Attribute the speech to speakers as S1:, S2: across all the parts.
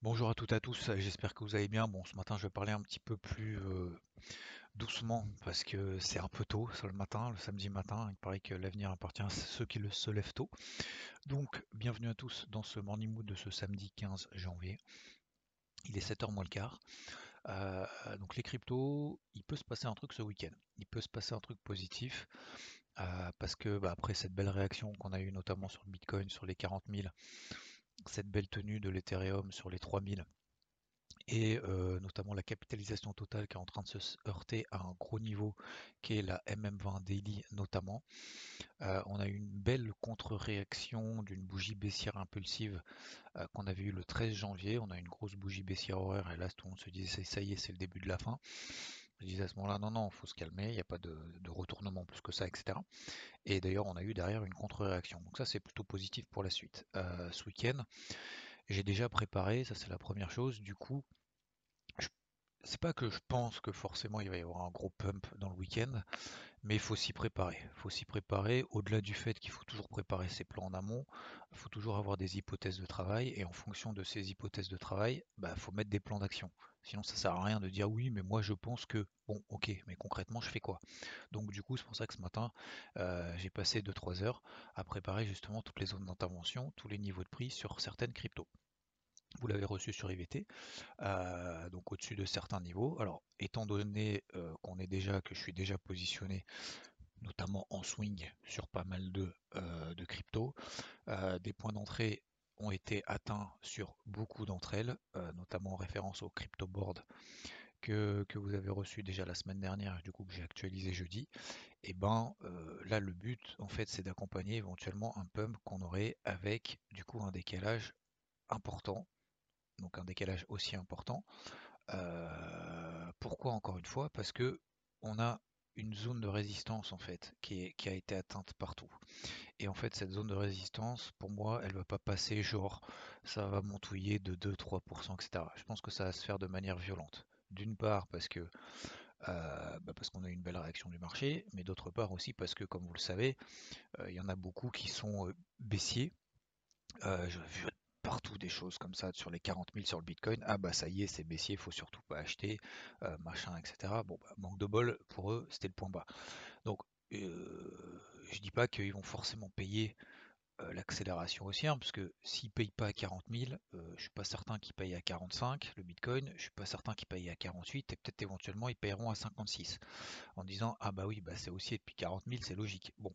S1: Bonjour à toutes et à tous, j'espère que vous allez bien. Bon, ce matin, je vais parler un petit peu plus euh, doucement parce que c'est un peu tôt, c'est le matin, le samedi matin. Il paraît que l'avenir appartient à ceux qui le se lèvent tôt. Donc, bienvenue à tous dans ce morning mood de ce samedi 15 janvier. Il est 7h moins le quart. Euh, donc les cryptos, il peut se passer un truc ce week-end. Il peut se passer un truc positif euh, parce que bah, après cette belle réaction qu'on a eue notamment sur le Bitcoin, sur les 40 000, cette belle tenue de l'Ethereum sur les 3 000 et euh, notamment la capitalisation totale qui est en train de se heurter à un gros niveau qui est la MM20 Daily notamment. Euh, on a eu une belle contre-réaction d'une bougie baissière impulsive euh, qu'on avait eu le 13 janvier. On a une grosse bougie baissière horaire et là tout le monde se disait ça y est c'est le début de la fin. Je disais à ce moment-là non non il faut se calmer, il n'y a pas de, retournement plus que ça etc. Et d'ailleurs on a eu derrière une contre-réaction. Donc ça c'est plutôt positif pour la suite. ce week-end j'ai déjà préparé, ça c'est la première chose. Du coup, c'est pas que je pense que forcément il va y avoir un gros pump dans le week-end, mais il faut s'y préparer. Il faut s'y préparer, au-delà du fait qu'il faut toujours préparer ses plans en amont, il faut toujours avoir des hypothèses de travail, et en fonction de ces hypothèses de travail, il bah, faut mettre des plans d'action. Sinon ça sert à rien de dire oui, mais moi je pense que, bon ok, mais concrètement je fais quoi? Donc du coup c'est pour ça que ce matin euh, j'ai passé 2-3 heures à préparer justement toutes les zones d'intervention, tous les niveaux de prix sur certaines cryptos. Vous l'avez reçu sur IVT, euh, donc au-dessus de certains niveaux. Alors, étant donné euh, qu'on est déjà, que je suis déjà positionné, notamment en swing sur pas mal de, euh, crypto, des points d'entrée ont été atteints sur beaucoup d'entre elles, notamment en référence au crypto board que, que, vous avez reçu déjà la semaine dernière, du coup que j'ai actualisé jeudi. Et ben là, le but, en fait, c'est d'accompagner éventuellement un pump qu'on aurait avec du coup un décalage important donc un décalage aussi important. Euh, pourquoi encore une fois? Parce que on a une zone de résistance en fait qui, a été atteinte partout. Et en fait cette zone de résistance, pour moi, elle va pas passer genre ça va montouiller de 2-3%, etc. Je pense que ça va se faire de manière violente. D'une part parce que euh, bah, parce qu'on a une belle réaction du marché, mais d'autre part aussi parce que comme vous le savez, euh, il y en a beaucoup qui sont baissiers. je, partout des choses comme ça sur les 40 000 sur le Bitcoin. Ah bah ça y est, c'est baissier, faut surtout pas acheter, euh, machin, etc. Bon, bah, manque de bol, pour eux, c'était le point bas. Donc, euh, je dis pas qu'ils vont forcément payer euh, l'accélération haussière, hein, parce que s'ils ne payent pas à 40 000, euh, je suis pas certain qu'ils payent à 45 le Bitcoin, je suis pas certain qu'ils payent à 48, et peut-être éventuellement ils paieront à 56, en disant ah bah oui, bah c'est aussi depuis 40 000, c'est logique. Bon,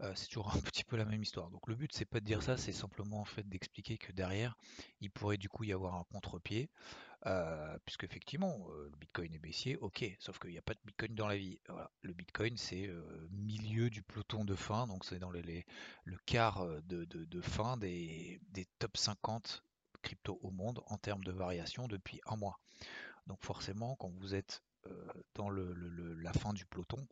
S1: euh, c'est toujours un petit peu la même histoire. Donc le but c'est pas de dire ça, c'est simplement en fait d'expliquer que derrière, il pourrait du coup y avoir un contre-pied. Euh, puisque effectivement, euh, le Bitcoin est baissier, ok, sauf qu'il n'y a pas de Bitcoin dans la vie. Le Bitcoin, c'est euh, milieu du peloton de fin, donc c'est dans le quart de, fin des, top 50 crypto au monde en termes de variation depuis un mois. Donc forcément, quand vous êtes dans la fin du peloton,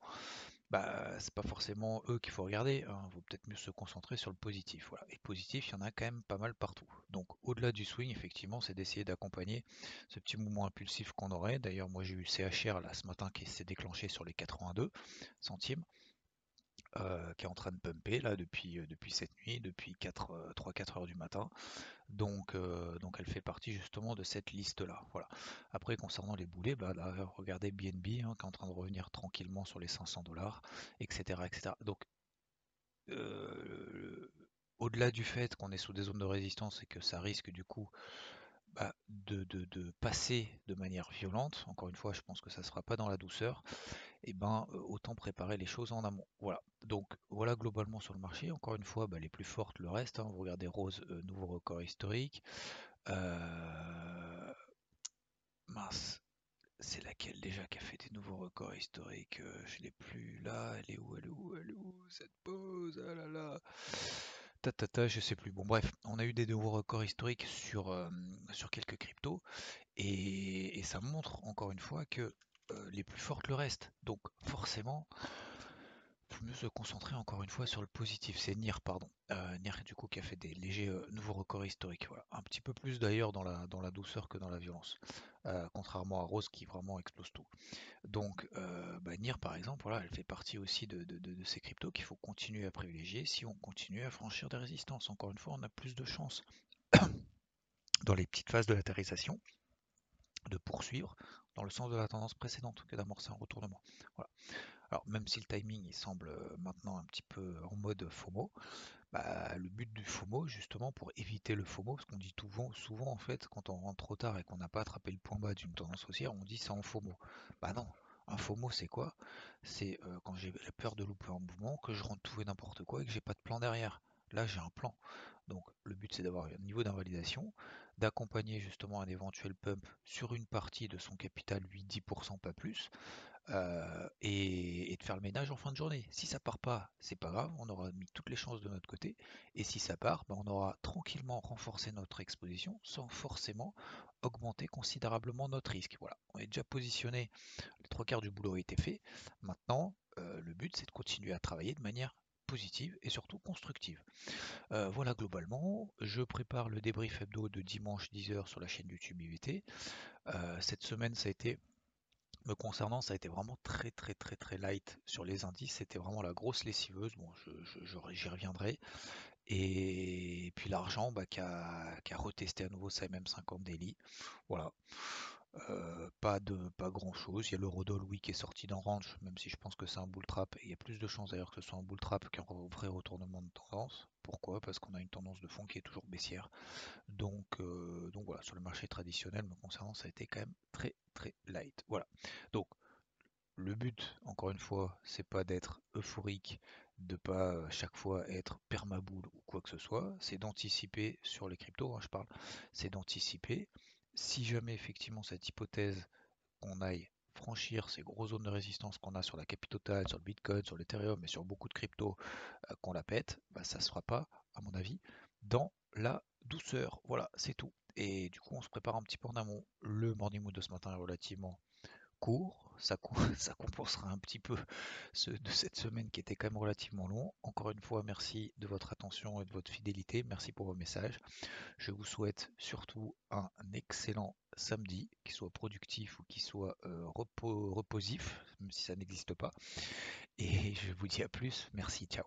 S1: bah, c'est pas forcément eux qu'il faut regarder. Il hein. vaut peut-être mieux se concentrer sur le positif. Voilà. Et positif, il y en a quand même pas mal partout. Donc au-delà du swing, effectivement, c'est d'essayer d'accompagner ce petit mouvement impulsif qu'on aurait. D'ailleurs, moi j'ai eu CHR là ce matin qui s'est déclenché sur les 82 centimes. Euh, qui est en train de pumper là depuis, euh, depuis cette nuit, depuis 3-4 euh, heures du matin. Donc, donc elle fait partie justement de cette liste-là. Voilà. Après, concernant les boulets, bah, regardez BNB hein, qui est en train de revenir tranquillement sur les 500 dollars, etc., etc. Donc, au-delà du fait qu'on est sous des zones de résistance et que ça risque du coup bah, de, passer de manière violente, encore une fois, je pense que ça ne sera pas dans la douceur, et eh ben autant préparer les choses en amont. Voilà. Donc voilà globalement sur le marché. Encore une fois, bah, les plus fortes, le reste. Hein. vous regardez Rose, nouveau record historique. Mince, c'est laquelle déjà qui a fait des nouveaux records historiques Je l'ai plus là. Elle est où Elle est où Elle est où Cette pause? Ah là là ta, ta, ta, je sais plus. Bon, bref, on a eu des nouveaux records historiques sur, euh, sur quelques cryptos et, et ça montre encore une fois que euh, les plus fortes le restent. Donc, forcément, mieux se concentrer encore une fois sur le positif. C'est NIR, pardon. Euh, NIR, du coup, qui a fait des légers euh, nouveaux records historiques. Voilà. Un petit peu plus d'ailleurs dans la, dans la douceur que dans la violence. Euh, contrairement à Rose qui vraiment explose tout. Donc, bah, NIR, par exemple, voilà, elle fait partie aussi de, de ces cryptos qu'il faut continuer à privilégier si on continue à franchir des résistances. Encore une fois, on a plus de chances dans les petites phases de l'atterrissation de poursuivre dans le sens de la tendance précédente que d'amorcer un retournement. Voilà. Alors même si le timing il semble euh, maintenant un petit peu en mode FOMO, bah, le but du FOMO justement pour éviter le FOMO, parce qu'on dit souvent, souvent en fait quand on rentre trop tard et qu'on n'a pas attrapé le point bas d'une tendance haussière, on dit c'est en FOMO. Bah non, un FOMO c'est quoi? C'est euh, quand j'ai la peur de louper un mouvement, que je rentre tout et n'importe quoi et que j'ai pas de plan derrière. Là j'ai un plan. Donc le but c'est d'avoir un niveau d'invalidation, d'accompagner justement un éventuel pump sur une partie de son capital 8-10% pas plus, euh, et, de faire le ménage en fin de journée. Si ça part pas, c'est pas grave, on aura mis toutes les chances de notre côté. Et si ça part, ben, on aura tranquillement renforcé notre exposition sans forcément augmenter considérablement notre risque. Voilà, on est déjà positionné, les trois quarts du boulot a été fait. Maintenant, euh, le but c'est de continuer à travailler de manière positive et surtout constructive. Euh, voilà globalement, je prépare le débrief hebdo de dimanche 10h sur la chaîne YouTube IVT. cette semaine ça a été me concernant, ça a été vraiment très très très très light sur les indices. C'était vraiment la grosse lessiveuse. Bon, j'y reviendrai. Et puis l'argent bah, qui, a, retesté à nouveau sa MM50 daily. Voilà. Euh, pas de pas grand chose. Il y a l'Eurodoll oui qui est sorti dans range, même si je pense que c'est un bull trap. Et il y a plus de chances d'ailleurs que ce soit un bull trap qu'un vrai retournement de tendance. Pourquoi? Parce qu'on a une tendance de fond qui est toujours baissière. Donc, euh, donc voilà, sur le marché traditionnel, me concernant, ça a été quand même très très light. Voilà. Donc le but, encore une fois, c'est pas d'être euphorique, de pas euh, chaque fois être permaboule ou quoi que ce soit, c'est d'anticiper sur les cryptos, hein, je parle, c'est d'anticiper si jamais effectivement cette hypothèse qu'on aille franchir ces grosses zones de résistance qu'on a sur la capitale, sur le Bitcoin, sur l'Ethereum et sur beaucoup de cryptos euh, qu'on la pète, bah, ça ne sera pas, à mon avis, dans la douceur. Voilà, c'est tout. Et du coup, on se prépare un petit peu en amont. Le morning mood de ce matin est relativement court, ça, compensera un petit peu de cette semaine qui était quand même relativement long. Encore une fois, merci de votre attention et de votre fidélité. Merci pour vos messages. Je vous souhaite surtout un excellent samedi, qui soit productif ou qui soit euh, reposif, même si ça n'existe pas. Et je vous dis à plus. Merci, ciao.